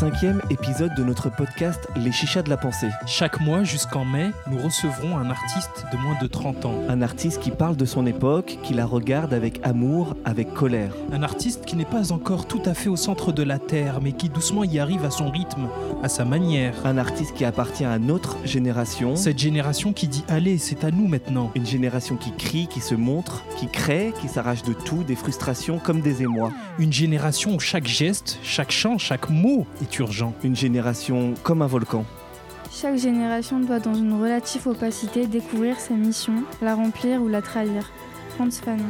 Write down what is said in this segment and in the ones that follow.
cinquième épisode de notre podcast Les Chichas de la Pensée. Chaque mois jusqu'en mai, nous recevrons un artiste de moins de 30 ans. Un artiste qui parle de son époque, qui la regarde avec amour, avec colère. Un artiste qui n'est pas encore tout à fait au centre de la Terre, mais qui doucement y arrive à son rythme, à sa manière. Un artiste qui appartient à notre génération. Cette génération qui dit Allez, c'est à nous maintenant. Une génération qui crie, qui se montre, qui crée, qui s'arrache de tout, des frustrations comme des émois. Une génération où chaque geste, chaque chant, chaque mot est urgent. Une génération comme un volcan. Chaque génération doit, dans une relative opacité, découvrir sa mission, la remplir ou la trahir. Franz Fanon.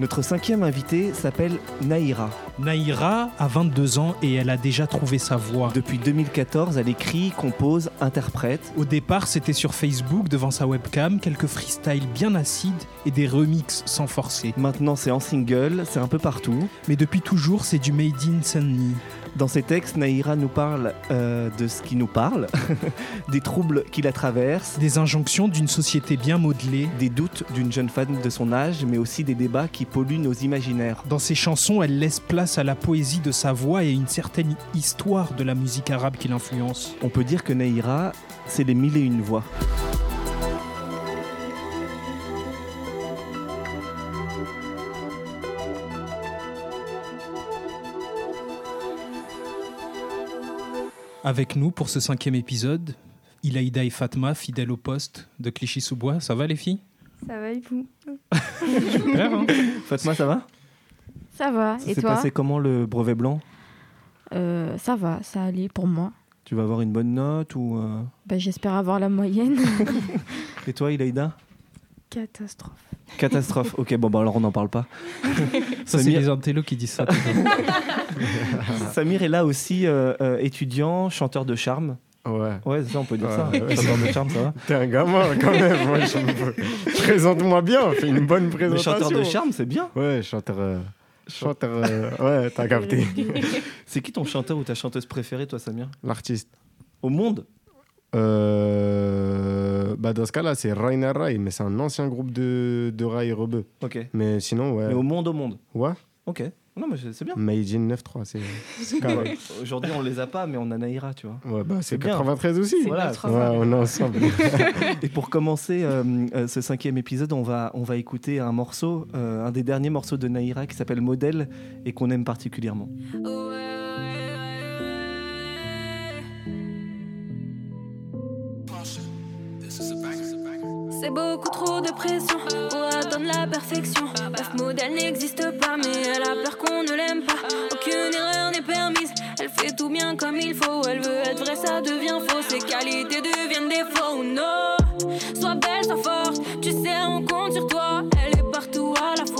Notre cinquième invité s'appelle Naïra. Naïra a 22 ans et elle a déjà trouvé sa voix. Depuis 2014, elle écrit, compose, interprète. Au départ, c'était sur Facebook devant sa webcam, quelques freestyles bien acides et des remixes sans forcer. Maintenant, c'est en single, c'est un peu partout. Mais depuis toujours, c'est du made in Saint-Denis. Dans ses textes, Naïra nous parle euh, de ce qui nous parle, des troubles qui la traversent, Des injonctions d'une société bien modelée. des doutes d'une jeune femme de son âge, mais aussi des débats qui polluent nos imaginaires. Dans ses chansons, elle laisse place à la poésie de sa voix et à une certaine histoire de la musique arabe qui l'influence. On peut dire que Naïra, c'est les mille et une voix. Avec nous pour ce cinquième épisode, Ilaïda et Fatma, fidèles au poste de Clichy-sous-Bois. Ça va les filles? Ça va et vous? Super, hein Fatma, ça va? Ça va, Ça et s'est toi passé comment le brevet blanc? Euh, Ça va, ça allait pour moi. Tu vas avoir une bonne note ou euh, Bah, J'espère avoir la moyenne. Et toi, Ilaïda Catastrophe. Catastrophe. ok, bon, bah alors on n'en parle pas. Ça, c'est Samir- les intellos qui disent ça. Samir est là aussi, euh, euh, étudiant, chanteur de charme. Ouais. Ouais, c'est ça, on peut dire Ouais, ça. ouais. Chanteur de charme, ça va? T'es un gamin quand même. Moi, je- Présente-moi bien, fais une bonne Mais présentation. chanteur de charme, c'est bien. Ouais, chanteur. euh, Chanteur. euh, ouais, t'as capté. C'est qui ton chanteur ou ta chanteuse préférée, toi, Samir? L'artiste. Au monde? Euh, bah dans ce cas-là, c'est Rainer Rai, mais c'est un ancien groupe de, de Rai Rebeu. Ok. Mais sinon, ouais. Mais au monde, au monde. Ouais. Ok. Non, mais c'est bien. Made in 9-3, c'est. Ouais. Aujourd'hui, on les a pas, mais on a Naïra, tu vois. Ouais, bah C'est c'est bien. 93 aussi. Voilà. Ouais, on est ensemble. Et pour commencer euh, euh, ce cinquième épisode, on va, on va écouter un morceau, euh, un des derniers morceaux de Naïra qui s'appelle Modèle et qu'on aime particulièrement. C'est beaucoup trop de pression pour atteindre la perfection. Meuf modèle n'existe pas, mais elle a peur qu'on ne l'aime pas. Aucune erreur n'est permise, elle fait tout bien comme il faut. Elle veut être vraie, ça devient faux. Ses qualités deviennent défauts. Non, sois belle, sois forte. Tu sais, on compte sur toi. Elle est partout à la fois.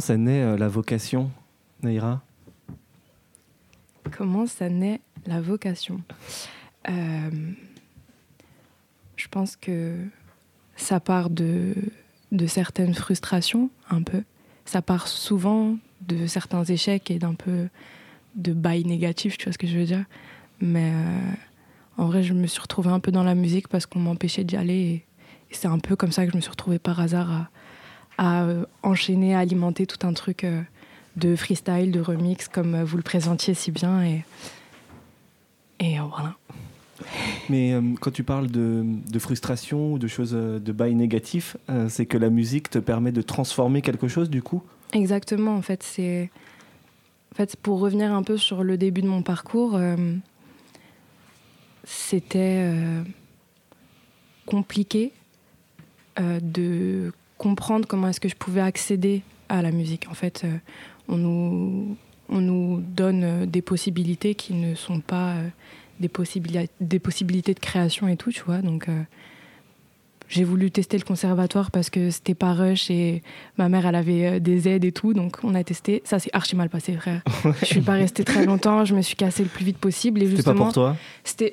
Comment ça naît euh, la vocation, Naïra Comment ça naît la vocation? Euh, Je pense que ça part de, certaines frustrations, un peu. Ça part souvent de certains échecs et d'un peu de bail négatif, tu vois ce que je veux dire? Mais euh, en vrai, je me suis retrouvée un peu dans la musique parce qu'on m'empêchait d'y aller. Et, et c'est un peu comme ça que je me suis retrouvée par hasard à, à, euh, enchaîner, à alimenter tout un truc euh, de freestyle, de remix, comme euh, vous le présentiez si bien. Et, et voilà. Mais euh, quand tu parles de, de frustration ou de choses de bail négatif, euh, c'est que la musique te permet de transformer quelque chose du coup? Exactement, en fait, c'est. En fait, pour revenir un peu sur le début de mon parcours, euh, c'était compliqué de comprendre comment est-ce que je pouvais accéder à la musique. En fait, euh, on, nous, on nous donne euh, des possibilités qui ne sont pas euh, des, possibili- des possibilités de création et tout, tu vois. Donc, j'ai voulu tester le conservatoire parce que c'était pas rush et ma mère elle avait euh, des aides et tout donc on a testé. Ça c'est archi mal passé frère. Je suis pas restée très longtemps je me suis cassée le plus vite possible et C'était pas pour toi c'était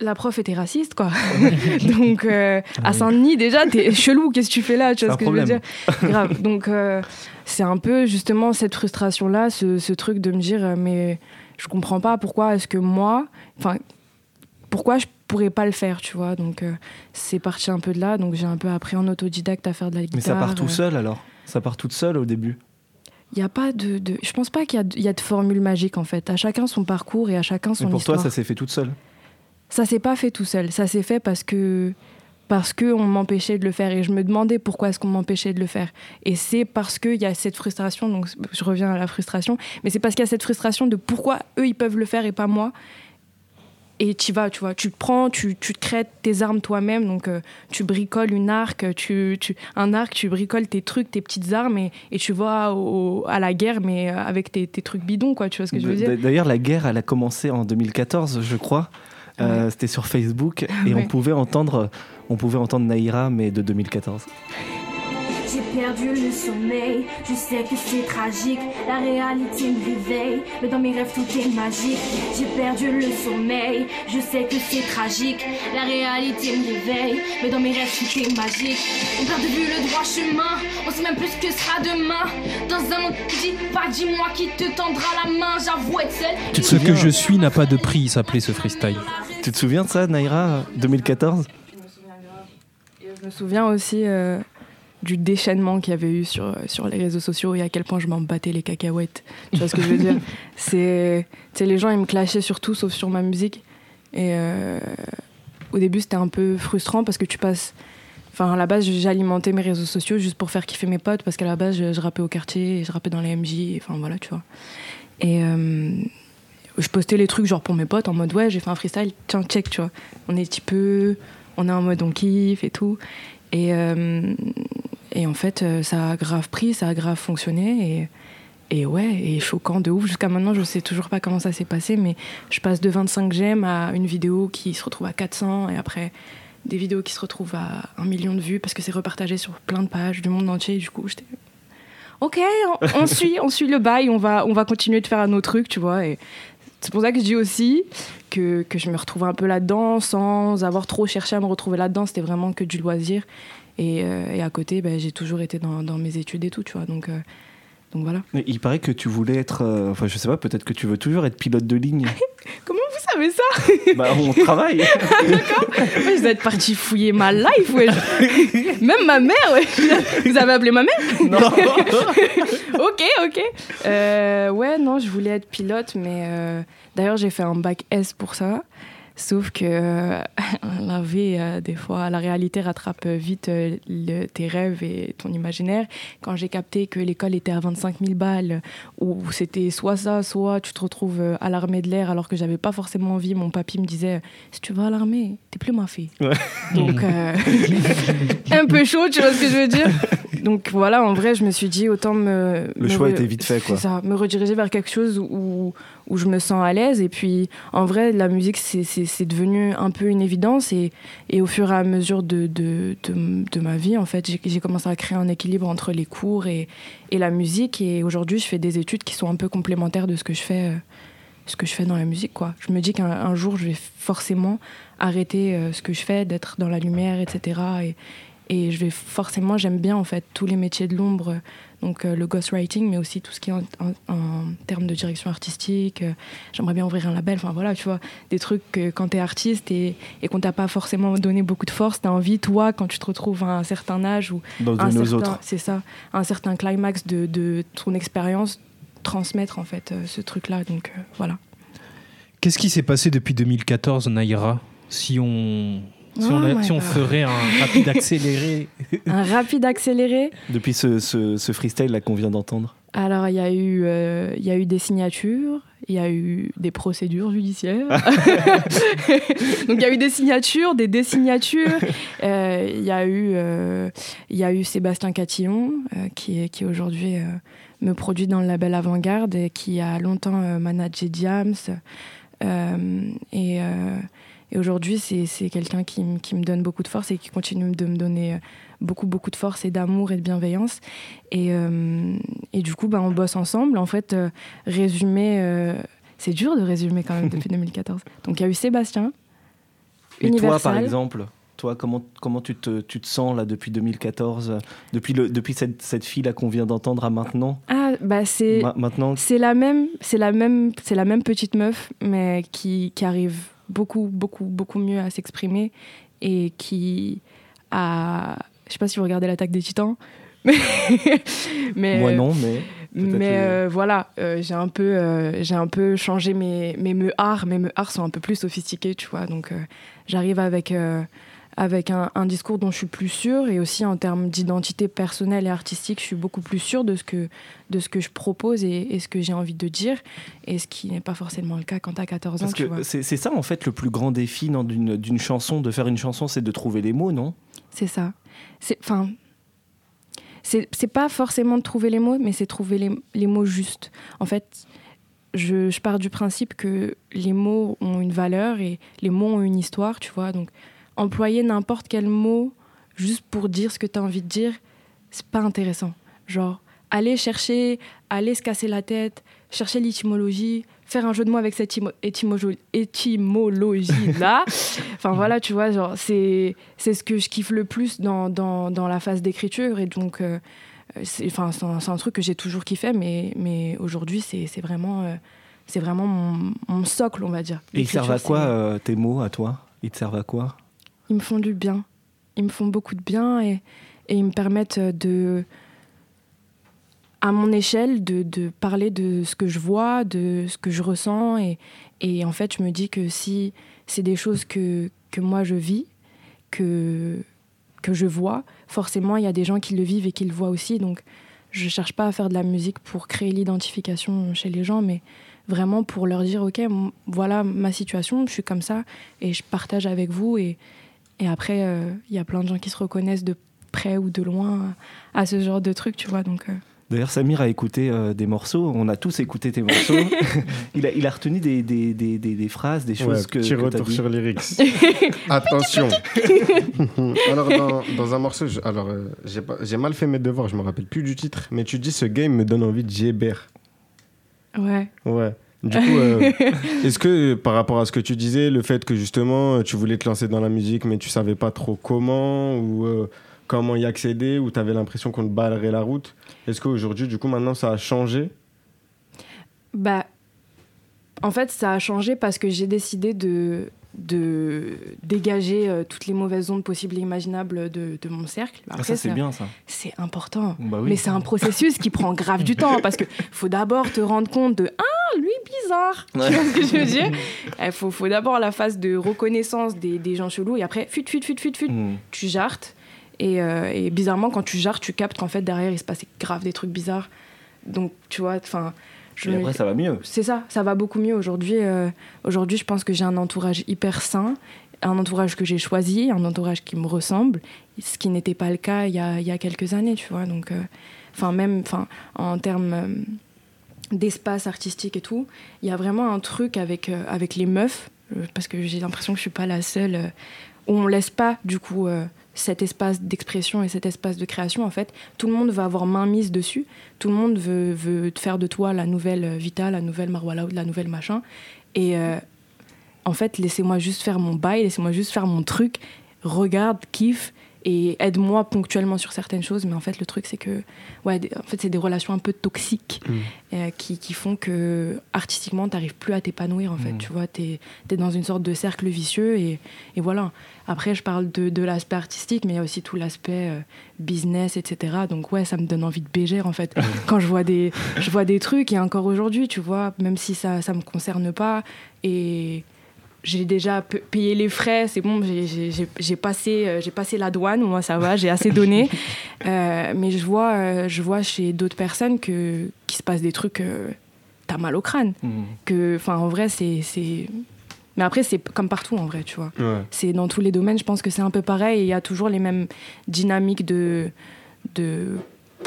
la prof était raciste quoi. Donc euh, à Saint-Denis déjà t'es chelou qu'est-ce que tu fais là tu vois ce que je veux dire? Grave. Donc euh, c'est un peu justement cette frustration là ce, ce truc de me dire mais je comprends pas pourquoi est-ce que moi enfin pourquoi je pourrais pas le faire tu vois donc euh, c'est parti un peu de là donc j'ai un peu appris en autodidacte à faire de la guitare Mais ça part tout euh, seul alors? Ça part toute seule au début? Il y a pas de, de- je pense pas qu'il y a, de- il y a de formule magique en fait à chacun son parcours et à chacun son Mais pour histoire toi, ça s'est fait toute seule? Ça s'est pas fait tout seul. Ça s'est fait parce que parce que on m'empêchait de le faire et je me demandais pourquoi est-ce qu'on m'empêchait de le faire. Et c'est parce qu'il y a cette frustration. Donc je reviens à la frustration, mais c'est parce qu'il y a cette frustration de pourquoi eux ils peuvent le faire et pas moi. Et tu vas, tu vois, tu te prends, tu, tu te crées tes armes toi-même. Donc, euh, tu bricoles une arc, tu, tu, un arc, tu bricoles tes trucs, tes petites armes et, et tu vas au- à la guerre, mais euh, avec tes, tes trucs bidons, quoi. Tu vois ce que je veux dire? D'ailleurs, la guerre, elle a commencé en 2014, je crois. Euh, C'était sur Facebook et Ouais. on pouvait entendre, on pouvait entendre Naïra, mais de 2014. J'ai perdu le sommeil, je sais que c'est tragique, la réalité me réveille, mais dans mes rêves tout est magique. J'ai perdu le sommeil, je sais que c'est tragique, la réalité me réveille, mais dans mes rêves tout est magique. On perd de vue le droit chemin, on sait même plus ce que sera demain. Dans un monde qui dit pas, dis-moi qui te tendra la main, j'avoue être te Ce que je suis n'a pas de prix, il s'appelait ce freestyle. Tu te souviens de ça, Naïra, 2014 Je me souviens aussi euh, du déchaînement qu'il y avait eu sur, sur les réseaux sociaux et à quel point je m'en battais les cacahuètes. Tu vois ce que je veux dire C'est, les gens, ils me clashaient sur tout sauf sur ma musique. Et euh, au début, c'était un peu frustrant parce que tu passes. Enfin, à la base, j'alimentais mes réseaux sociaux juste pour faire kiffer mes potes parce qu'à la base, je, je rappais au quartier, et je rappais dans les MJ, et enfin voilà, tu vois. Et euh, je postais les trucs genre pour mes potes en mode ouais, j'ai fait un freestyle, tiens, check, tu vois. On est un petit peu. On est en mode on kiffe et tout. Et, euh, et en fait, euh, ça a grave pris, ça a grave fonctionné. Et, et ouais, et choquant de ouf. Jusqu'à maintenant, je sais toujours pas comment ça s'est passé, mais je passe de 25 j'aime à une vidéo qui se retrouve à 400 et après des vidéos qui se retrouvent à un million de vues parce que c'est repartagé sur plein de pages du monde entier. Et du coup, j'étais. Ok, on, on suit, on suit le bail, on va, on va continuer de faire nos trucs, tu vois. Et c'est pour ça que je dis aussi que, que je me retrouve un peu là-dedans sans avoir trop cherché à me retrouver là-dedans. C'était vraiment que du loisir. Et, euh, et à côté, ben, j'ai toujours été dans, dans mes études et tout, tu vois. Donc, euh, donc voilà. Il paraît que tu voulais être, euh, enfin je sais pas, peut-être que tu veux toujours être pilote de ligne. Comment vous savez ça bah on travaille. Moi, Vous êtes parti fouiller ma life, ouais. Même ma mère, ouais. Vous avez appelé ma mère Non. ok, ok. Euh, ouais, non, je voulais être pilote, mais euh, d'ailleurs, j'ai fait un bac S pour ça. Sauf que euh, la vie, euh, des fois, la réalité rattrape vite euh, le- tes rêves et ton imaginaire. Quand j'ai capté que l'école était à 25 000 balles, où c'était soit ça, soit tu te retrouves à l'armée de l'air alors que j'avais pas forcément envie, mon papy me disait si tu vas à l'armée, t'es plus ma fille. Ouais. Donc, euh, un peu chaud, tu vois ce que je veux dire? Donc voilà, en vrai, je me suis dit autant me. Le me choix re- était vite fait, quoi. C'est ça, me rediriger vers quelque chose où, où je me sens à l'aise. Et puis, en vrai, la musique, c'est- devenu un peu une évidence. Et, et au fur et à mesure de, de, de, de ma vie, en fait, j'ai- commencé à créer un équilibre entre les cours et, et la musique. Et aujourd'hui, je fais des études qui sont un peu complémentaires de ce que je fais, euh, ce que je fais dans la musique. Quoi. Je me dis qu'un un jour, je vais forcément arrêter euh, ce que je fais, d'être dans la lumière, etc. Et, et je vais forcément, j'aime bien en fait tous les métiers de l'ombre, donc euh, le ghostwriting, mais aussi tout ce qui est en, en- en termes de direction artistique. euh, J'aimerais bien ouvrir un label, enfin voilà, tu vois, des trucs que quand t'es artiste et, et qu'on t'a pas forcément donné beaucoup de force, t'as envie, toi, quand tu te retrouves à un certain âge ou Dans un certain- autres. C'est ça, un certain climax de, de ton expérience, transmettre en fait euh, ce truc-là. Donc euh, voilà. Qu'est-ce qui s'est passé depuis 2014, Naïra? Si on, si on, Oh a- my si on ferait un rapide accéléré. Un rapide accéléré. Depuis ce, ce, ce freestyle là qu'on vient d'entendre. Alors, il y, a eu, euh, il y a eu des signatures, il y a eu des procédures judiciaires. Donc, il y a eu des signatures, des désignatures. Euh, Il y, a eu, euh, il y a eu Sébastien Catillon, euh, qui, est- qui aujourd'hui euh, me produit dans le label Avant-Garde et qui a longtemps euh, managé Diams. Euh, et euh, et aujourd'hui, c'est quelqu'un qui, qui me donne beaucoup de force et qui continue de me donner euh, beaucoup, beaucoup de force et d'amour et de bienveillance. Et, euh, et du coup, bah, on bosse ensemble. En fait, euh, résumer, euh, c'est dur de résumer quand même depuis 2014. Donc il y a eu Sébastien, Et toi, Universal. par exemple, toi, comment, comment tu, te, tu te sens là depuis 2014, euh, depuis, le, depuis cette, cette fille là qu'on vient d'entendre à maintenant? Ah, bah c'est. Ma- Maintenant, C'est la même, c'est la même, c'est la même petite meuf, mais qui, qui arrive beaucoup, beaucoup, beaucoup mieux à s'exprimer et qui a, je sais pas si vous regardez l'attaque des Titans, mais, mais moi non, mais mais euh, voilà, euh, j'ai un peu, euh, j'ai un peu changé mes mes meuhards. Mes meuhards sont un peu plus sophistiqués, tu vois. Donc j'arrive avec avec un, un discours dont je suis plus sûre et aussi en termes d'identité personnelle et artistique, je suis beaucoup plus sûre de ce que de ce que je propose et, et ce que j'ai envie de dire et ce qui n'est pas forcément le cas quand t'as 14 ans, Parce tu que c'est ça en fait le plus grand défi d'une chanson, de faire une chanson, c'est de trouver les mots, non? C'est ça. Enfin, c'est, c'est pas forcément de trouver les mots, mais c'est trouver les, les mots justes. En fait, je, je pars du principe que les mots ont une valeur et les mots ont une histoire, tu vois. Donc, employer n'importe quel mot juste pour dire ce que tu as envie de dire, c'est pas intéressant. Genre, aller chercher, aller se casser la tête, chercher l'étymologie, faire un jeu de mots avec cette étymo- étymologie-là. enfin voilà, tu vois, genre, c'est, c'est ce que je kiffe le plus dans, dans, dans la phase d'écriture. Et donc, euh, c'est, enfin, c'est, un, truc que j'ai toujours kiffé, mais, mais aujourd'hui, c'est, c'est vraiment, euh, c'est vraiment mon, mon socle, on va dire. Et ils servent à quoi euh, tes mots à toi? Ils te servent à quoi? Ils me font du bien. Ils me font beaucoup de bien et, ils me permettent de, à mon échelle, de, parler de ce que je vois, de ce que je ressens. Et, et en fait, je me dis que si c'est des choses que, que moi je vis, que, que je vois, forcément, il y a des gens qui le vivent et qui le voient aussi. Donc, je cherche pas à faire de la musique pour créer l'identification chez les gens, mais vraiment pour leur dire, OK, voilà ma situation, je suis comme ça et je partage avec vous. Et, et après, euh, il y a plein de gens qui se reconnaissent de près ou de loin à ce genre de truc, tu vois. Donc, euh, D'ailleurs, Samir a écouté euh, des morceaux. On a tous écouté tes morceaux. il, a, il a retenu des, des, des, des, des phrases, des choses Ouais, que, petit que retour dit. sur lyrics. Attention. alors, dans, dans un morceau, je- alors euh, j'ai mal fait mes devoirs, je me rappelle plus du titre, mais tu dis ce game me donne envie de Gébert. ouais. Ouais. Du coup, euh, est-ce que par rapport à ce que tu disais, le fait que justement euh, tu voulais te lancer dans la musique, mais tu savais pas trop comment ou euh, comment y accéder, ou tu avais l'impression qu'on te balayerait la route, est-ce qu'aujourd'hui, du coup, maintenant ça a changé? Bah, en fait, ça a changé parce que j'ai décidé de, de dégager euh, toutes les mauvaises ondes possibles et imaginables de, de mon cercle. Ah, ça, c'est bien ça. C'est important. Bah oui. Mais c'est un processus qui prend grave du temps parce que faut d'abord te rendre compte de Ah, lui bizarre Tu vois ce que je veux dire? Il faut, faut d'abord la phase de reconnaissance des, des gens chelous et après, fut, fut, fut, fut, fut, Hmm. tu jartes. Et, euh, et bizarrement, quand tu jartes, tu captes qu'en fait, derrière, il se passait grave des trucs bizarres. Donc, tu vois, enfin. Je Et après, ça va mieux. c'est ça, ça va beaucoup mieux aujourd'hui. euh, aujourd'hui, je pense que j'ai un entourage hyper sain, un entourage que j'ai choisi, un entourage qui me ressemble ce qui n'était pas le cas il y a, il y a quelques années, tu vois. Donc, euh, enfin, même en termes euh, d'espace artistique et tout, il y a vraiment un truc avec, avec les meufs, parce que j'ai l'impression que je suis pas la seule, où on laisse pas, du coup, cet espace d'expression et cet espace de création, en fait. Tout le monde va avoir main mise dessus. Tout le monde veut, veut faire de toi la nouvelle euh, Vita, la nouvelle Marwala, la nouvelle machin. Et euh, en fait, laissez-moi juste faire mon bail, laissez-moi juste faire mon truc, regarde, kiffe et aide-moi ponctuellement sur certaines choses. Mais en fait, le truc, c'est que, ouais, en fait, c'est des relations un peu toxiques euh, qui, qui font que artistiquement, t'arrives plus à t'épanouir. En fait, Mm. tu vois, t'es es dans une sorte de cercle vicieux et, et voilà. Après, je parle de, de l'aspect artistique, mais il y a aussi tout l'aspect euh, business, etc. Donc ouais, ça me donne envie de bégère en fait. Quand je vois des, je vois des trucs et encore aujourd'hui, tu vois, même si ça, ça me concerne pas et j'ai déjà payé les frais, c'est bon, j'ai- passé, euh, j'ai passé la douane, moi ça va, j'ai assez donné. Euh, mais je vois, euh, je vois chez d'autres personnes que qu'il se passe des trucs, euh, t'as mal au crâne. Mm. Que, enfin, en vrai, c'est. Mais après, c'est comme partout en vrai, tu vois. Ouais. C'est dans tous les domaines, je pense que c'est un peu pareil. Il y a toujours les mêmes dynamiques de, de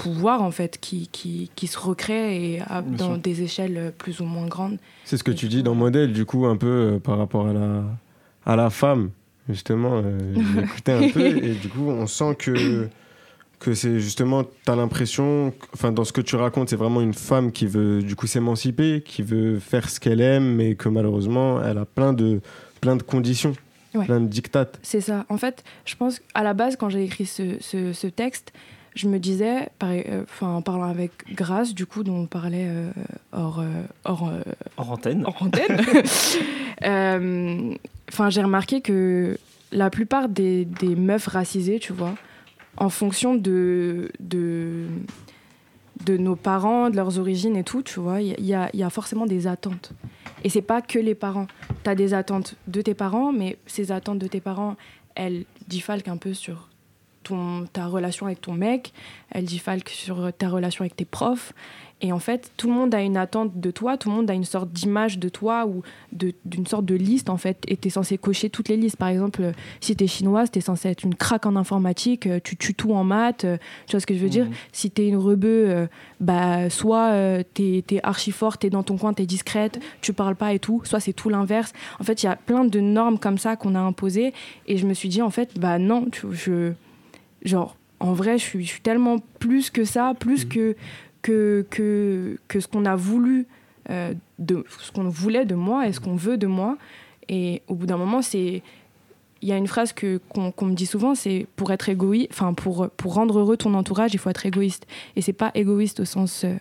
pouvoir, en fait, qui, qui, qui se recréent et à- dans des échelles plus ou moins grandes. C'est ce que tu dis dans Modèle, du coup, un peu euh, par rapport à la, à la femme, justement. euh, J'ai écouté un peu, et du coup, on sent que, que c'est justement, tu as l'impression, enfin, dans ce que tu racontes, c'est vraiment une femme qui veut, du coup, s'émanciper, qui veut faire ce qu'elle aime, mais que malheureusement, elle a plein de, plein de conditions, Ouais. plein de dictates. C'est ça. En fait, je pense qu'à la base, quand j'ai écrit ce, ce, ce texte, je me disais, pareil, euh, en parlant avec Grace, du coup, dont on parlait euh, hors, euh, hors, Hors antenne. en antenne. J'ai remarqué que la plupart des, des meufs racisées, tu vois, en fonction de, de, de nos parents, de leurs origines et tout, tu vois, il y, a- il y a forcément des attentes. Et c'est pas que les parents. Tu as des attentes de tes parents, mais ces attentes de tes parents, elles diffalquent un peu sur ton, ta relation avec ton mec, elles diffalquent sur ta relation avec tes profs. Et en fait, tout le monde a une attente de toi, tout le monde a une sorte d'image de toi ou d'une sorte de liste en fait. Et tu es censé cocher toutes les listes. Par exemple, si tu es chinoise, tu es censé être une craque en informatique, euh, tu tues tout en maths. euh, tu vois ce que je veux dire? Mhm. Si tu es une rebeu, euh, bah, soit euh, tu es, archi forte, tu es dans ton coin, tu es discrète, tu parles pas et tout. Soit c'est tout l'inverse. En fait, il y a plein de normes comme ça qu'on a imposées. Et je me suis dit, en fait, bah non, tu- je. Genre, en vrai, je suis, je suis tellement plus que ça, plus que, que, que, que ce qu'on a voulu, euh, de, ce qu'on voulait de moi et ce qu'on veut de moi. Et au bout d'un moment, c'est. Il y a une phrase que, qu'on, me dit souvent, c'est pour être égoïste, enfin, pour, pour rendre heureux ton entourage, il faut être égoïste. Et c'est pas égoïste au sens. euh,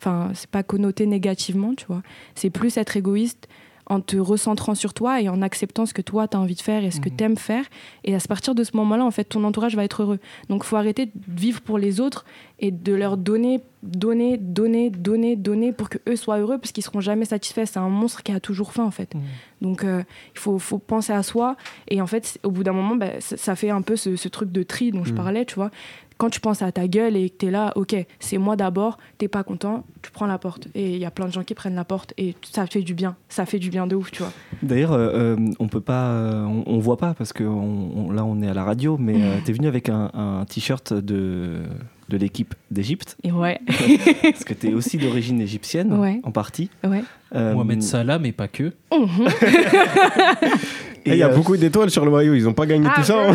Enfin, c'est pas connoté négativement, tu vois. C'est plus être égoïste en te recentrant sur toi et en acceptant ce que toi tu as envie de faire et ce que Mhm. tu aimes faire. Et à partir de ce moment-là, en fait, ton entourage va être heureux. Donc, faut arrêter de vivre pour les autres et de leur donner, donner, donner, donner, donner pour que eux soient heureux parce qu'ils seront jamais satisfaits. C'est un monstre qui a toujours faim, en fait. Mhm. Donc, euh, il faut, faut penser à soi. Et en fait, au bout d'un moment, bah, ça, ça fait un peu ce, ce truc de tri dont je Mhm. parlais, tu vois. Quand tu penses à ta gueule et que tu es là, ok, c'est moi d'abord, t'es pas content, tu prends la porte. Et il y a plein de gens qui prennent la porte et ça fait du bien. Ça fait du bien de ouf, tu vois. D'ailleurs, euh, euh, on peut pas, euh, on, on voit pas parce que on- on- là on est à la radio, mais euh, t'es venu avec un, un t-shirt de de l'équipe d'Égypte ouais, parce que t'es aussi d'origine égyptienne Ouais. en partie. ouais. Euh, Mohamed Salah, mais pas que. Mhm. Il y a euh, beaucoup d'étoiles sur le maillot, ils n'ont pas gagné Ah, tout ça. ouais. hein.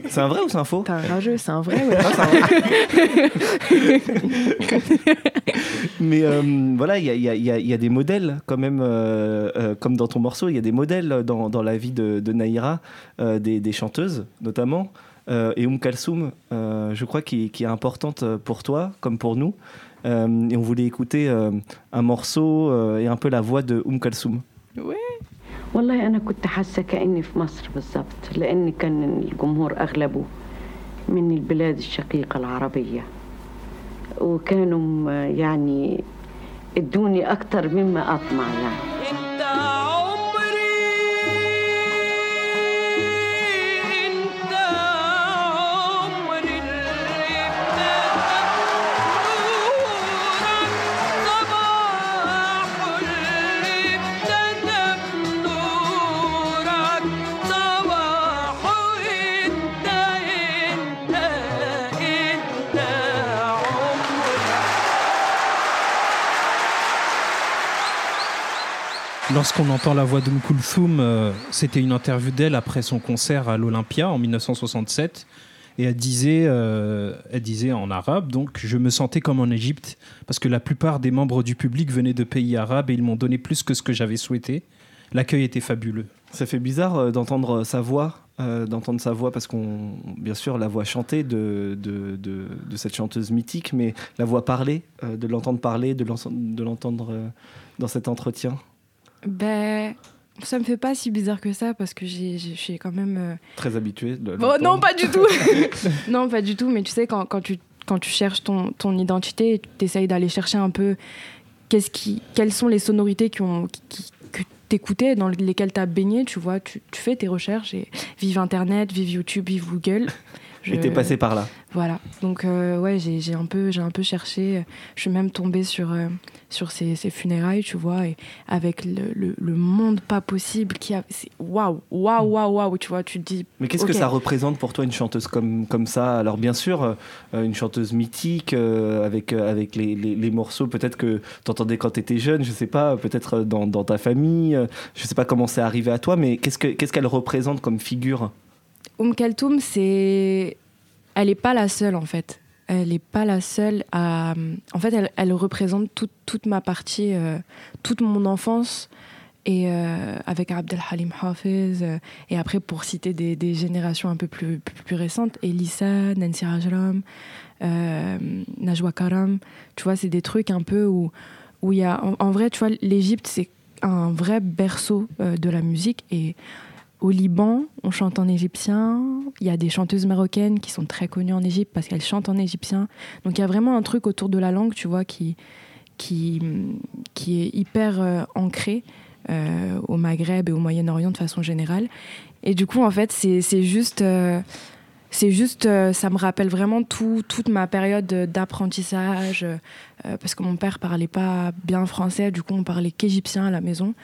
C'est un vrai ou c'est un faux? T'es un rageux, c'est un vrai, ouais. Mais euh, voilà, il y a, il y a- y des modèles quand même, euh, euh, comme dans ton morceau, il y a des modèles dans, dans la vie de, de Naïra, euh, des, des chanteuses notamment, euh, et Oum Kalsoum, euh, je crois, qui, qui est importante pour toi comme pour nous. Euh, et on voulait écouter euh, un morceau euh, et un peu la voix de Oum Kalsoum. والله أنا كنت حاسة كأني في مصر بالضبط لأن كان الجمهور أغلبه من البلاد الشقيقة العربية. وكانوا يعني ادوني أكتر مما أطمع يعني. Lorsqu'on entend la voix d'Oum Kulthum, euh, c'était une interview d'elle après son concert à l'Olympia en 1967. Et elle disait, euh, elle disait en arabe, donc je me sentais comme en Égypte, parce que la plupart des membres du public venaient de pays arabes et ils m'ont donné plus que ce que j'avais souhaité. L'accueil était fabuleux. Ça fait bizarre euh, d'entendre sa voix, euh, d'entendre sa voix parce qu'on, bien sûr, la voix chantée de, de, cette chanteuse mythique, mais la voix parlée, de l'entendre parler, de l'en- de l'entendre dans cet entretien. Ben, ça me fait pas si bizarre que ça parce que j'ai, j'ai- je suis quand même. euh, Très habitué. de Bon, l'entendre. non, pas du tout. non, pas du tout. Mais tu sais, quand, quand, tu, quand tu cherches ton, ton identité, tu essayes d'aller chercher un peu qu'est-ce qui, quelles sont les sonorités qui ont, qui, que t'écoutais, dans lesquelles tu as baigné, tu vois. Tu, tu fais tes recherches et vive Internet, vive YouTube, vive Google. Et Je- t'es passé par là. Voilà. Donc, euh, ouais, j'ai un, peu- j'ai un peu cherché. Je suis même tombée sur, euh, sur ces, ces funérailles, tu vois, et avec le, le- le monde pas possible qui a. Waouh, waouh, waouh, waouh, tu vois, tu te dis. Mais qu'est-ce que ça représente pour toi une chanteuse comme, comme ça? Alors bien sûr, euh, une chanteuse mythique avec, avec les, les- les morceaux peut-être que tu entendais quand tu étais jeune, je sais pas, peut-être dans, dans ta famille, je sais pas comment c'est arrivé à toi, mais qu'est-ce que- qu'est-ce qu'elle représente comme figure? Oum Kaltoum, c'est. Elle n'est pas la seule, en fait. Elle n'est pas la seule à. En fait, elle, représente toute, ma partie, euh, toute mon enfance. Et euh, avec Abdel Halim Hafez. euh, et après, pour citer des, générations un peu plus, plus, récentes, Elissa, Nancy Rajram, euh, Najwa Karam. Tu vois, c'est des trucs un peu où il y a. En, en vrai, tu vois, l'Égypte, c'est un vrai berceau de la musique. Et au Liban, on chante en égyptien. Il y a des chanteuses marocaines qui sont très connues en Égypte parce qu'elles chantent en égyptien. Donc il y a vraiment un truc autour de la langue, tu vois, qui, qui, qui est hyper euh, ancré euh, au Maghreb et au Moyen-Orient de façon générale. Et du coup, en fait, c'est juste. c'est juste, euh, ça me rappelle vraiment tout, toute ma période d'apprentissage, parce que mon père parlait pas bien français, du coup on parlait qu'égyptien à la maison,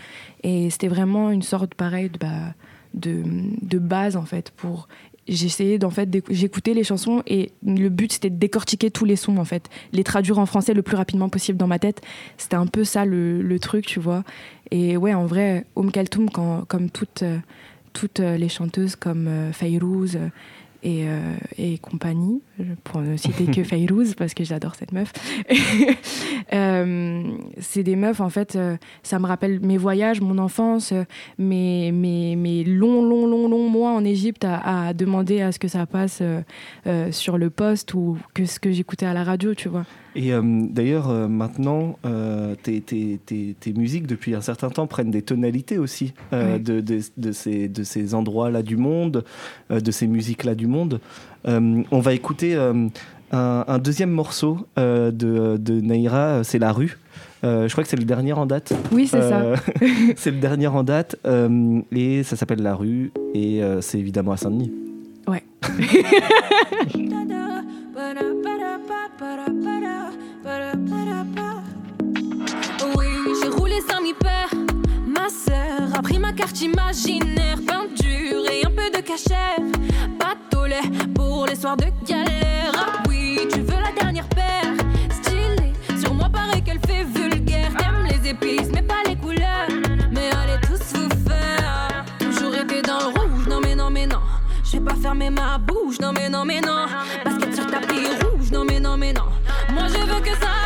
et c'était vraiment une sorte pareil de, bah, de, de base en fait pour j'essayais d'en fait j'écoutais les chansons et le but c'était de décortiquer tous les sons en fait. Les traduire en français le plus rapidement possible dans ma tête. C'était un peu ça le, le truc tu vois. Et ouais en vrai Oum Kaltoum comme toutes euh, toutes euh, les chanteuses comme euh, Fayrouz et, euh, et compagnie, pour ne citer que Fayrouz, parce que j'adore cette meuf. Euh, c'est des meufs, en fait, euh, ça me rappelle mes voyages, mon enfance, mes, mes, mes longs, longs, longs, longs mois en Égypte à, à demander à ce que ça passe sur le poste ou que ce que j'écoutais à la radio, tu vois. Et euh, d'ailleurs, euh, maintenant, euh, tes, tes- tes- tes musiques, depuis un certain temps, prennent des tonalités aussi euh, de, de- de ces, de ces endroits-là du monde, euh, de ces musiques-là du monde. Euh, on va écouter euh, un, un deuxième morceau euh, de, de Naïra, c'est La Rue. Euh, je crois que c'est le dernier en date. Oui, c'est Euh, c'est le dernier en date. euh, et ça s'appelle La Rue. Et euh, c'est évidemment à Saint-Denis. ça. Ouais. ma carte imaginaire, peinture et un peu de cachet. Lait pour les soirs de galère. Ah oui, tu veux la dernière paire. Stylée, sur moi paraît qu'elle fait vulgaire. T'aimes les épices, mais pas les couleurs. Mais allez tous vous faire. Toujours été dans le rouge, non mais non mais non. Je vais pas fermer ma bouche, non mais non mais non. Basket sur tapis rouge, non mais non mais non. Moi je veux que ça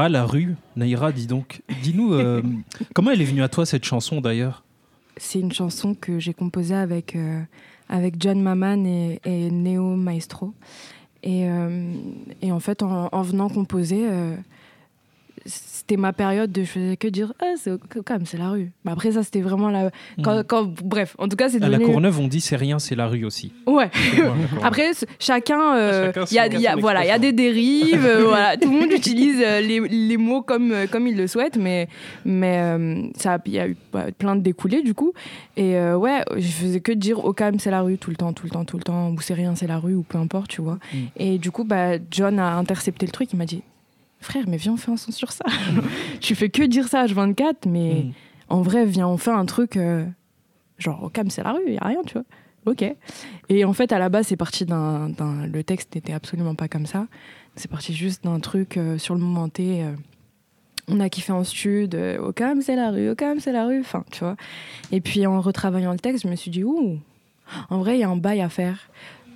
Naïra, la rue. Naïra, dis donc, dis-nous, euh, comment elle est venue à toi cette chanson d'ailleurs? C'est une chanson que j'ai composée avec, euh, avec John Maman et, et Neo Maestro. Et, euh, et en fait, en, en venant composer, c'était ma période de je faisais que dire ah c'est quand même c'est la rue. Mais après ça c'était vraiment la quand, quand- bref en tout cas c'est À la Courneuve, on dit c'est rien, c'est la rue aussi. ouais. Après chacun euh, Chacun il y a, y voilà il y a des dérives euh, voilà. Tout le monde utilise euh, les, les mots comme euh, comme il le souhaite mais mais euh, ça il y a eu bah, plein de découlés du coup. Et euh, ouais je faisais que dire au calme c'est la rue tout le temps tout le temps tout le temps ou c'est rien c'est la rue ou peu importe tu vois. Mm. et du coup bah John a intercepté le truc il m'a dit frère mais viens on fait un son sur ça tu fais que dire ça H24 mais Mm. en vrai, viens, on fait un truc euh, genre au calme, c'est la rue, il a rien, tu vois. Ok. Et en fait, à la base, c'est parti d'un, d'un- Le texte n'était absolument pas comme ça. C'est parti juste d'un truc euh, sur le moment T. euh, on a kiffé en stud, au calme, c'est la rue, au calme, c'est la rue, enfin, tu vois. Et puis en retravaillant le texte, je me suis dit, ouh, en vrai, il y a un bail à faire.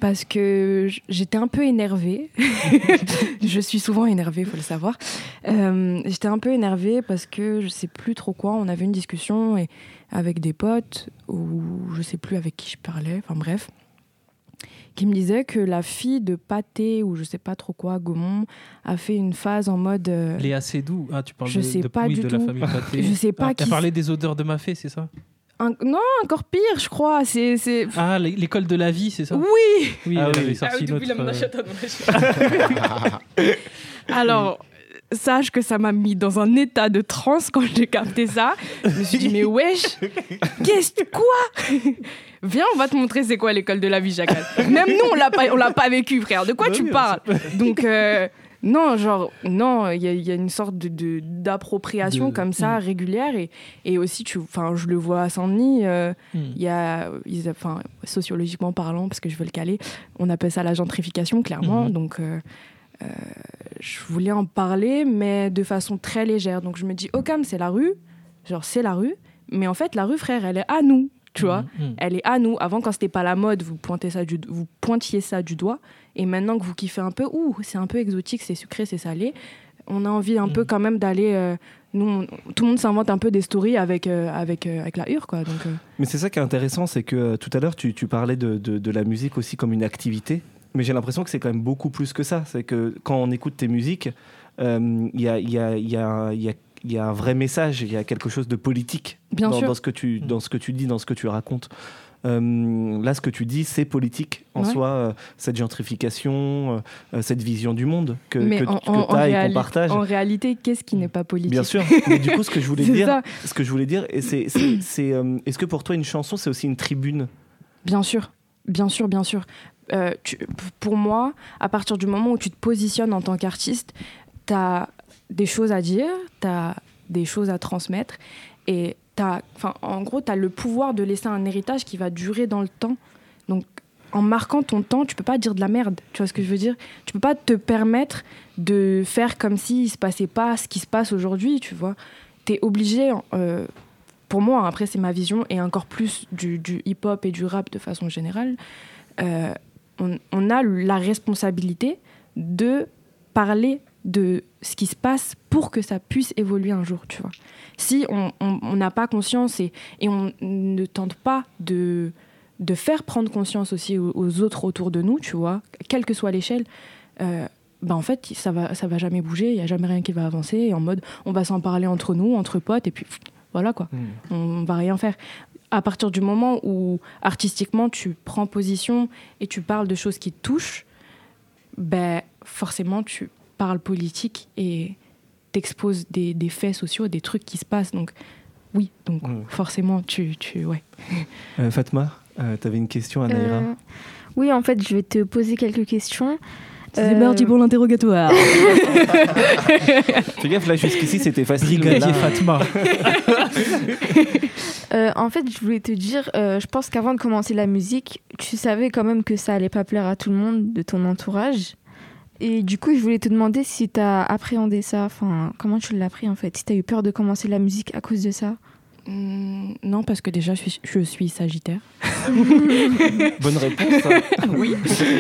Parce que j'étais un peu énervée. je suis souvent énervée, il faut le savoir. Euh, j'étais un peu énervée parce que je sais plus trop quoi. On avait une discussion et avec des potes ou je sais plus avec qui je parlais. Enfin bref, qui me disait que la fille de Pâté ou je sais pas trop quoi, Gaumont, a fait une phase en mode. euh, Léa Seydoux, ah, tu parles Je de, sais de- pas oui, du de la tout. famille Pathé. Je sais pas Ah, qui parlé des odeurs de ma fée, c'est ça? Un- Non, encore pire, je crois. C'est. c'est... Ah, l'é- l'école de la vie, c'est ça? Oui Oui, Ah elle oui. avait sorti notre... Alors, sache que ça m'a mis dans un état de transe quand j'ai capté ça. Je me suis dit, mais wesh, qu'est-ce que quoi? Viens, on va te montrer c'est quoi l'école de la vie, Jacal. Même nous, on l'a pas, on l'a pas vécu, frère. De quoi Bah tu parles? Donc, euh, non, genre, non, il y, a- il y a une sorte de, d'appropriation De- comme ça, Mm. régulière. Et, et aussi, tu, je le vois à Saint-Denis. euh, Hmm. il y a, ils- sociologiquement parlant, parce que je veux le caler, on appelle ça la gentrification, clairement. Mhm. Donc, euh, euh, je voulais en parler, mais de façon très légère. Donc, je me dis, Ocam, c'est la rue. Genre, c'est la rue. Mais en fait, la rue, frère, elle est à nous, tu vois. Hmm, hmm. Elle est à nous. Avant, quand c'était pas la mode, vous, pointez ça du, vous pointiez ça du doigt. Et maintenant que vous kiffez un peu, ouh, c'est un peu exotique, c'est sucré, c'est salé. On a envie un Mhm. peu quand même d'aller. euh, nous, on- tout le monde s'invente un peu des stories avec, euh, avec, euh, avec la hure, quoi. Donc, Mais c'est ça qui est intéressant, c'est que tout à l'heure, tu, tu parlais de, de- de la musique aussi comme une activité. Mais j'ai l'impression que c'est quand même beaucoup plus que ça. C'est que quand on écoute tes musiques, euh, il y, a, y, a, y, a, y, a, il y a un vrai message, il y a quelque chose de politique Bien dans, sûr. dans ce que tu, dans ce que tu dis, dans ce que tu racontes. Euh, là, ce que tu dis, c'est politique en Ouais. soi, euh, cette gentrification, euh, cette vision du monde que, que, en, que en t'as et qu'on partage. en réalité, qu'est-ce qui n'est pas politique? Bien sûr. Mais du coup, ce que je voulais dire, ça. ce que je voulais dire, c'est, est-ce que pour toi une chanson, c'est aussi une tribune? Bien sûr, bien sûr, bien sûr. Tu- pour moi, à partir du moment où tu te positionnes en tant qu'artiste, tu as des choses à dire, tu as des choses à transmettre, et enfin, en gros, tu as le pouvoir de laisser un héritage qui va durer dans le temps. Donc, en marquant ton temps, tu peux pas dire de la merde. Tu vois ce que je veux dire? Tu peux pas te permettre de faire comme s'il se passait pas ce qui se passe aujourd'hui, tu vois. Tu es obligé, euh, pour moi, après c'est ma vision, et encore plus du, hip-hop et du rap de façon générale, euh, on a la responsabilité de parler de ce qui se passe pour que ça puisse évoluer un jour, tu vois. Si on n'a pas conscience et, et on ne tente pas de, de faire prendre conscience aussi aux, aux autres autour de nous, tu vois, quelle que soit l'échelle, euh, bah en fait, ça va, ça va jamais bouger, il n'y a jamais rien qui va avancer, et en mode, on va s'en parler entre nous, entre potes, et puis pff, voilà quoi, on, on va rien faire. À partir du moment où artistiquement tu prends position et tu parles de choses qui te touchent, ben forcément tu parles politique et t'exposes des, des faits sociaux, des trucs qui se passent. Donc oui, donc Ouais. forcément tu, tu ouais. Euh, Fatma, tu avais une question à Naïra Euh, oui, en fait, je vais te poser quelques questions. C'est Euh, parti pour l'interrogatoire. Fais gaffe, là jusqu'ici c'était facile. Brigadier là- Fatma. Euh, en fait, je voulais te dire, euh, je pense qu'avant de commencer la musique, tu savais quand même que ça allait pas plaire à tout le monde de ton entourage. Et du coup, je voulais te demander si tu as appréhendé ça, enfin, comment tu l'as pris en fait, si tu as eu peur de commencer la musique à cause de ça? Hmm, non, parce que déjà je suis, je suis sagittaire. Bonne réponse. hein. oui.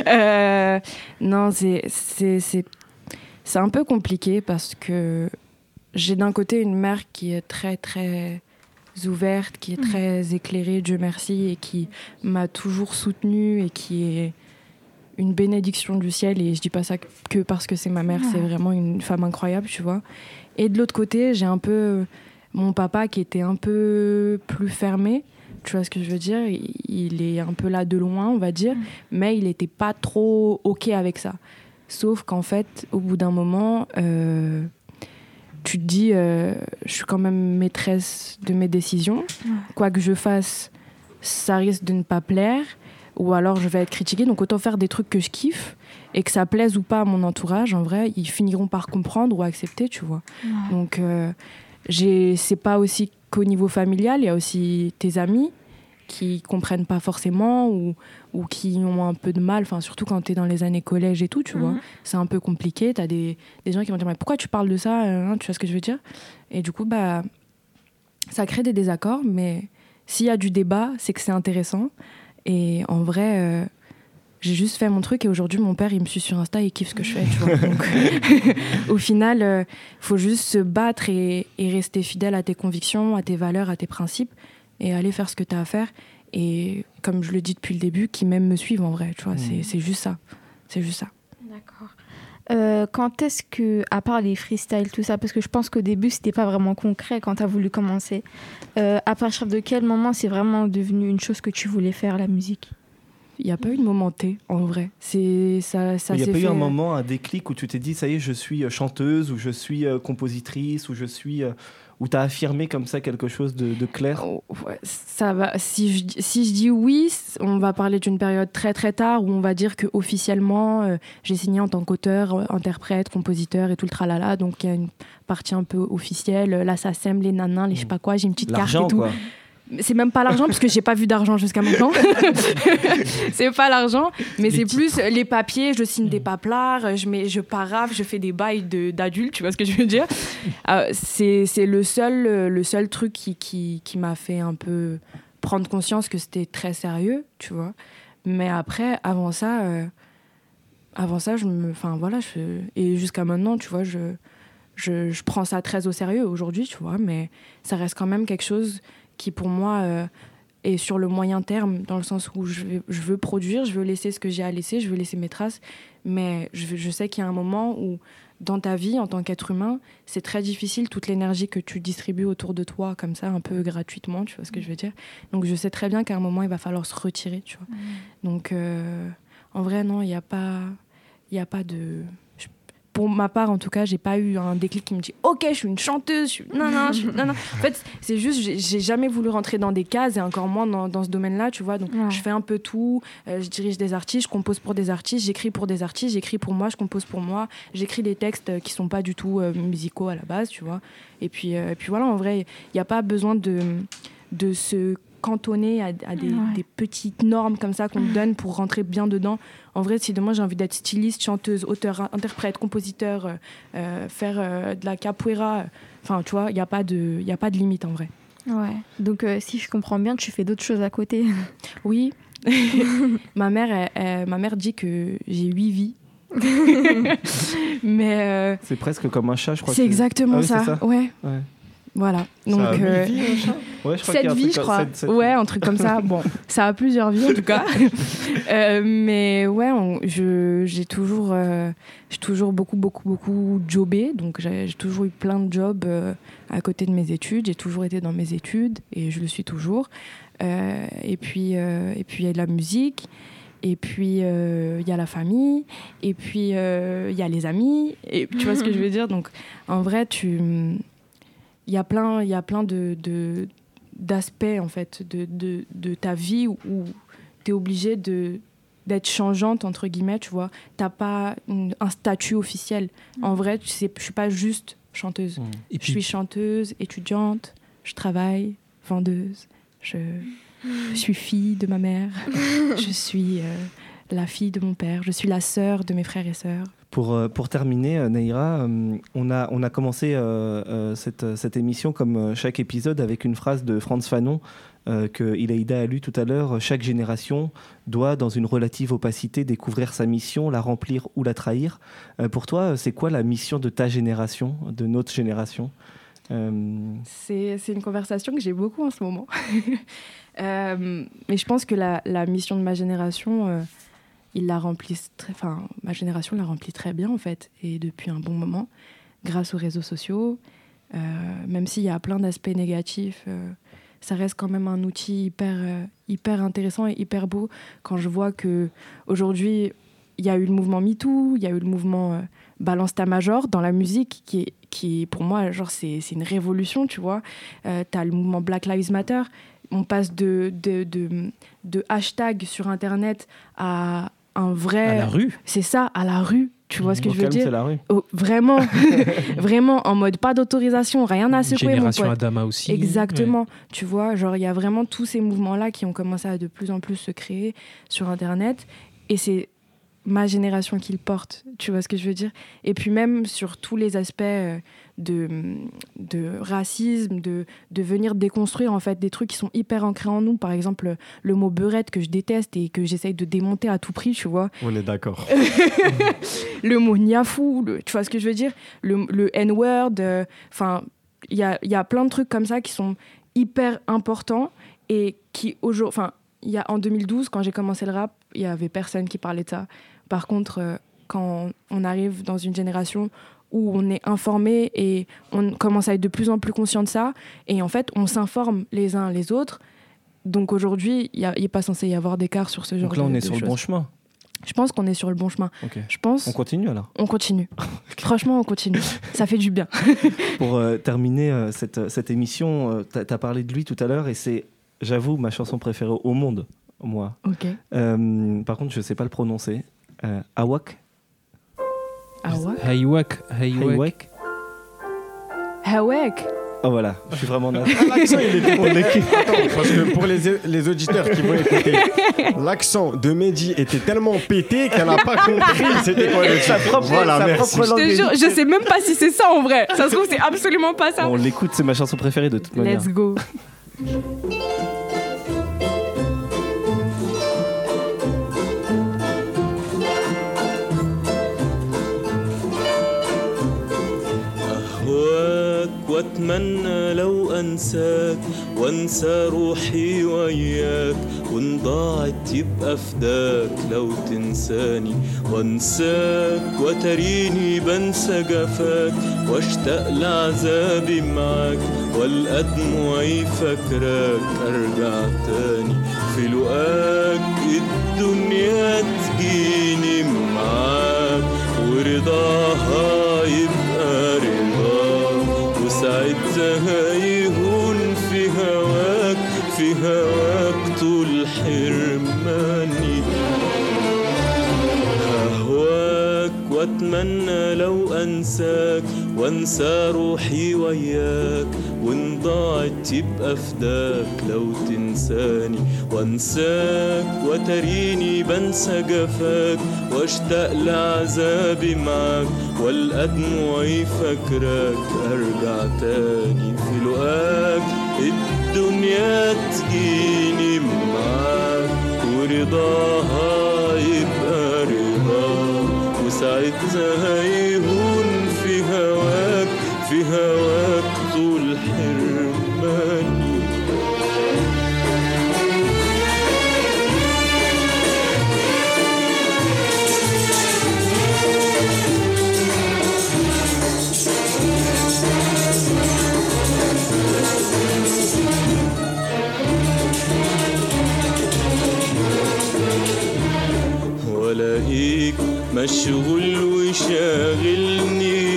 Euh, non, c'est, c'est, c'est, c'est un peu compliqué parce que j'ai d'un côté une mère qui est très très ouverte, qui est Mm. très éclairée, Dieu merci, et qui m'a toujours soutenue et qui est une bénédiction du ciel. Et je dis pas ça que parce que c'est ma mère, c'est Ouais. vraiment une femme incroyable, tu vois. Et de l'autre côté, j'ai un peu mon papa qui était un peu plus fermé. Tu vois ce que je veux dire Il il est un peu là de loin, on va dire, mais il n'était pas trop OK avec ça. Sauf qu'en fait, au bout d'un moment, euh, tu te dis, euh, je suis quand même maîtresse de mes décisions. Quoi que je fasse, ça risque de ne pas plaire, ou alors je vais être critiquée. Donc autant faire des trucs que je kiffe et que ça plaise ou pas à mon entourage. En vrai, ils finiront par comprendre ou accepter, tu vois. Donc euh, c'est pas aussi qu'au niveau familial, il y a aussi tes amis qui comprennent pas forcément ou, ou qui ont un peu de mal, enfin surtout quand tu es dans les années collège et tout, tu vois. Mhm. C'est un peu compliqué, tu as des, des gens qui vont dire mais pourquoi tu parles de ça, euh, hein, tu vois ce que je veux dire? Et du coup bah ça crée des désaccords mais s'il y a du débat, c'est que c'est intéressant et en vrai euh, j'ai juste fait mon truc et aujourd'hui mon père il me suit sur Insta et il kiffe ce que je fais tu vois. Donc, au final euh, faut juste se battre et, et rester fidèle à tes convictions à tes valeurs à tes principes et aller faire ce que tu as à faire. Et comme je le dis depuis le début qui même me suivent en vrai tu vois c'est c'est juste ça. C'est juste ça. D'accord. Euh, quand est-ce que, à part les freestyles, tout ça, parce que je pense qu'au début, c'était pas vraiment concret quand tu as voulu commencer, euh, à partir de quel moment c'est vraiment devenu une chose que tu voulais faire, la musique? Il n'y a pas eu de moment T en vrai c'est ça ça Il n'y a pas eu un euh, moment, un déclic où tu t'es dit, ça y est, je suis chanteuse, ou je suis euh, compositrice, ou je suis. Euh, où tu as affirmé comme ça quelque chose de, de clair Oh, ouais, ça va. Si je, si je dis oui, on va parler d'une période très très tard où on va dire que officiellement euh, j'ai signé en tant qu'auteur, euh, interprète, compositeur et tout le tralala. Donc il y a une partie un peu officielle. Là, ça sème les nanins, les je sais pas quoi. J'ai une petite carte et tout. quoi. C'est même pas l'argent parce que j'ai pas vu d'argent jusqu'à maintenant. c'est pas l'argent, mais c'est plus les papiers. Je signe des paplards, je mets, je paraphe, je fais des bails de- d'adultes. Tu vois ce que je veux dire Euh, C'est le seul, le seul truc qui, qui, qui m'a fait un peu prendre conscience que c'était très sérieux, tu vois. Mais après, avant ça, euh, avant ça, je me, enfin voilà, je, et jusqu'à maintenant, tu vois, je, je, je prends ça très au sérieux aujourd'hui, tu vois. Mais ça reste quand même quelque chose qui pour moi euh, est sur le moyen terme, dans le sens où je, vais- je veux produire, je veux laisser ce que j'ai à laisser, je veux laisser mes traces, mais je, je sais qu'il y a un moment où dans ta vie, en tant qu'être humain, c'est très difficile toute l'énergie que tu distribues autour de toi, comme ça, un peu gratuitement, tu vois ce que je veux dire. Donc je sais très bien qu'à un moment, il va falloir se retirer, tu vois. Donc euh, en vrai, non, il n'y a pas, il a pas de... Pour ma part, en tout cas, j'ai pas eu un déclic qui me dit OK, je suis une chanteuse. Je suis... Non, non, je suis- non, non. En fait, c'est juste, j'ai jamais voulu rentrer dans des cases et encore moins dans, dans ce domaine-là, tu vois. Donc, Ouais. je fais un peu tout. Euh, je dirige des artistes, je compose pour des artistes, j'écris pour des artistes, j'écris pour moi, je compose pour moi. J'écris des textes euh, qui sont pas du tout euh, musicaux à la base, tu vois. Et puis, euh, et puis voilà, en vrai, il n'y a pas besoin de, de se cantonner à, à des, Ouais. des petites normes comme ça qu'on te donne pour rentrer bien dedans. En vrai, si demain j'ai envie d'être styliste, chanteuse, auteur, in- interprète, compositeur, euh, euh, faire euh, de la capoeira, euh, enfin, tu vois, il n'y a, pas de- il y a pas de limite en vrai. Ouais. Donc, euh, si je comprends bien, tu fais d'autres choses à côté. Oui. ma, mère, elle- elle- ma mère dit que j'ai huit vies. Mais euh, C'est presque comme un chat, je crois. c'est que- exactement Ah oui, ça. c'est ça Ouais. Ouais. Voilà. Donc, Ça a huit euh, Ouais, je crois vies, truc je crois. ouais, un truc comme ça. Bon, ça a plusieurs vies en tout cas. Euh, mais ouais, on- je- j'ai toujours, euh, j'ai toujours beaucoup, beaucoup, beaucoup jobé. Donc j'ai j'ai toujours eu plein de jobs à côté de mes études. J'ai toujours été dans mes études et je le suis toujours. Et puis, et puis il y a de la musique. Et puis euh, il y a la famille. Et puis euh, il y a les amis. Et tu vois ce que je veux dire? Donc en vrai, tu il y a plein, il y a plein de, de- d'aspects en fait de, de, de ta vie où, tu es obligé de d'être changeante entre guillemets tu vois. T'as pas une- un statut officiel. En vrai tu sais je suis pas juste chanteuse. Et je suis chanteuse étudiante je travaille vendeuse je, je suis fille de ma mère je suis euh, la fille de mon père je suis la sœur de mes frères et sœurs Pour, euh, pour terminer, euh, Naïra, euh, on, a, commencé cette, émission comme chaque épisode avec une phrase de Franz Fanon que Ilaïda a lu tout à l'heure. Chaque génération doit, dans une relative opacité, découvrir sa mission, la remplir ou la trahir. Pour toi, c'est quoi la mission de ta génération, de notre génération C'est une conversation que j'ai beaucoup en ce moment. Mais je pense que la, mission de ma génération, ils la remplissent très, enfin, ma génération la remplit très bien en fait, et depuis un bon moment, grâce aux réseaux sociaux. euh, même s'il y a plein d'aspects négatifs, euh, ça reste quand même un outil hyper, euh, hyper intéressant et hyper beau. Quand je vois que aujourd'hui, il y a eu le mouvement MeToo, il y a eu le mouvement Balance ta major dans la musique, qui est, qui pour moi, genre, c'est une révolution, tu vois. Euh, T'as le mouvement Black Lives Matter. On passe de, de, de, de hashtag sur Internet à un vrai. À la rue. C'est ça, à la rue. Tu vois ce que au je veux calme, dire c'est la rue. Oh, Vraiment, vraiment en mode pas d'autorisation, rien à secouer, mon Génération pote. Adama aussi. Exactement. Tu vois, genre, il y a vraiment tous ces mouvements-là qui ont commencé à de plus en plus se créer sur Internet. Et c'est ma génération qui le porte. Tu vois ce que je veux dire Et puis, même sur tous les aspects euh, de, de racisme, de, de venir déconstruire, en fait, des trucs qui sont hyper ancrés en nous. Par exemple, le mot beurette que je déteste et que j'essaye de démonter à tout prix, tu vois On est d'accord. le mot niafou, le- tu vois ce que je veux dire? Le, le N-word, euh, enfin, il y a, y a plein de trucs comme ça qui sont hyper importants et qui, aujourd'hui, enfin, il y a en 2012, quand j'ai commencé le rap, il y avait personne qui parlait de ça. Par contre, euh, quand on arrive dans une génération où on est informé et on commence à être de plus en plus conscient de ça, et en fait, on s'informe les uns les autres. Donc aujourd'hui, il n'est pas censé y avoir d'écart sur ce genre Donc là, de on est de sur le choses. bon chemin. Je pense qu'on est sur le bon chemin. Ok. Je pense. On continue alors? On continue. Franchement, on continue. Ça fait du bien. Pour euh, terminer euh, cette, cette émission, tu as, parlé de lui tout à l'heure et c'est, j'avoue, ma chanson préférée au monde, moi. Euh, par contre, je sais pas le prononcer. Euh, Awak? Ah. Haywak. Haywak Hawek. Oh voilà, je suis vraiment naze. L'accent, il est- Attends, parce que pour les, les auditeurs qui vont écouter, l'accent de Mehdi était tellement pété qu'elle n'a pas compris c'était quoi le Sa titre. propre- Voilà, sa merci. propre langue Je te jure, je sais même pas si c'est ça en vrai. Ça se trouve, c'est absolument pas ça. On l'écoute, c'est ma chanson préférée de toute manière. Let's go. أهواك وأتمنى لو أنساك وأنسى روحي وياك وإن ضاعت يبقى فداك لو تنساني وأنساك وتريني بنسى جفاك واشتاق لعذابي معاك والقى دموعي أرجع تاني في لقاك الدنيا تجيني معاك ورضاها يبقى وساعتها يهون في هواك في هواك طول حرماني. أهواك وأتمنى لو أنساك وأنسى روحي وياك. وإن ضاعت يبقى فداك لو تنساني. وأنساك وتريني بنسى جفاك وأشتاق لعذابي معاك. والقى دموعي فاكراك أرجع تاني في لقاك. الدنيا تجيني معاك ورضاها يبقى رضاك وساعتها يهون في هواك في هواك طول حرماني مشغول وشاغلني.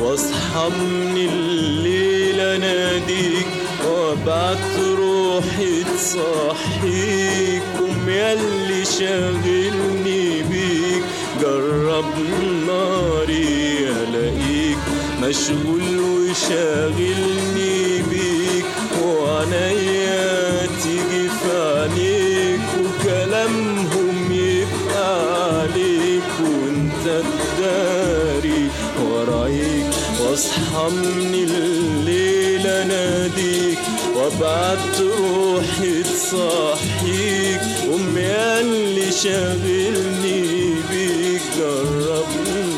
واصحى من الليل اناديك وابعت روحي تصحيكم ياللي شاغلني بيك. جرب ناري ألاقيك مشغول وشاغلني بيك. وعنايا تيجي في واصحى من الليل اناديك وابعت روحي تصحيك امي اللي شاغلني بيك جرب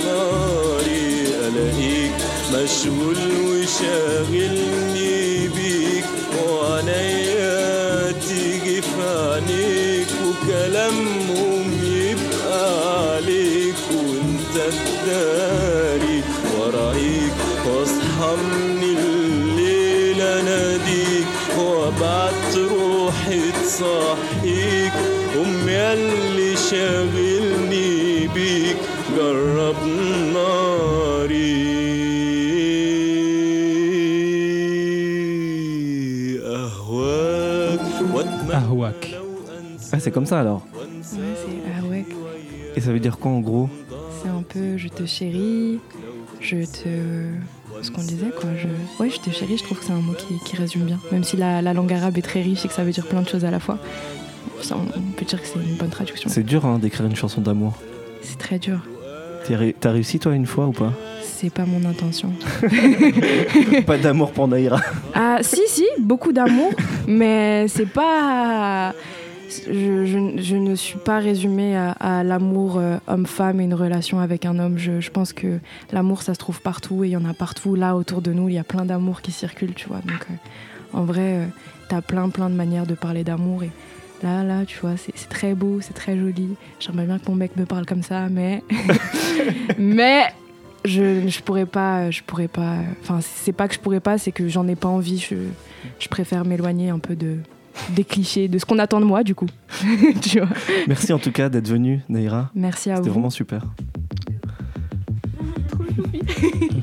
ناري ألاقيك مشغول وشاغلني بيك وعنايا تيجي في عينيك وكلامهم روحي تصحيك امي اللي شاغلني بيك جرب ناري اهواك واتمنى أهواك. Ah, c'est comme ça alors. Ouais, c'est ah ouais. Et ça veut dire quoi en gros C'est un peu je te chéris, je te. qu'on disait quoi. Je... Ouais, je te chéris, je trouve que c'est un mot qui, qui résume bien. Même si la, la langue arabe est très riche et que ça veut dire plein de choses à la fois, ça, on peut dire que c'est une bonne traduction. C'est dur hein, d'écrire une chanson d'amour. C'est très dur. T'as réussi toi une fois ou pas? C'est pas mon intention. Pas d'amour pour Naïra. Ah, si, si, beaucoup d'amour, mais c'est pas. Je, je- je ne suis pas résumée à, à l'amour euh, homme-femme et une relation avec un homme. Je, je pense que l'amour, ça se trouve partout et il y en a partout. Là, autour de nous, il y a plein d'amour qui circule, tu vois. Donc, euh, en vrai, euh, t'as plein, plein de manières de parler d'amour. Et là, là, tu vois, c'est c'est très beau, c'est très joli. J'aimerais bien que mon mec me parle comme ça, mais. mais je, je pourrais pas je pourrais pas enfin c'est pas que je pourrais pas c'est que j'en ai pas envie je, je préfère m'éloigner un peu de des clichés de ce qu'on attend de moi du coup tu vois Merci en tout cas d'être venu Naïra. merci à C'était vous vraiment super.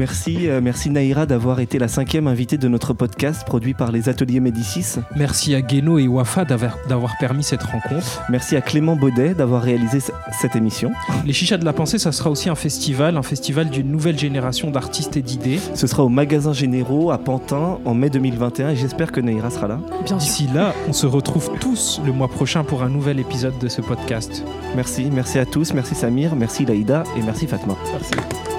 Merci, euh, merci Naïra d'avoir été la cinquième invitée de notre podcast produit par les ateliers Médicis. Merci à Guéno et Wafa d'avoir permis cette rencontre. Merci à Clément Baudet d'avoir réalisé cette émission. Les Chichas de la Pensée, ça sera aussi un festival, un festival d'une nouvelle génération d'artistes et d'idées. Ce sera au magasin Généraux à Pantin en mai 2021 et j'espère que Naïra sera là. D'ici là, on se retrouve tous le mois prochain pour un nouvel épisode de ce podcast. Merci, merci à tous, merci Samir, merci Laïda et merci Fatma. Merci.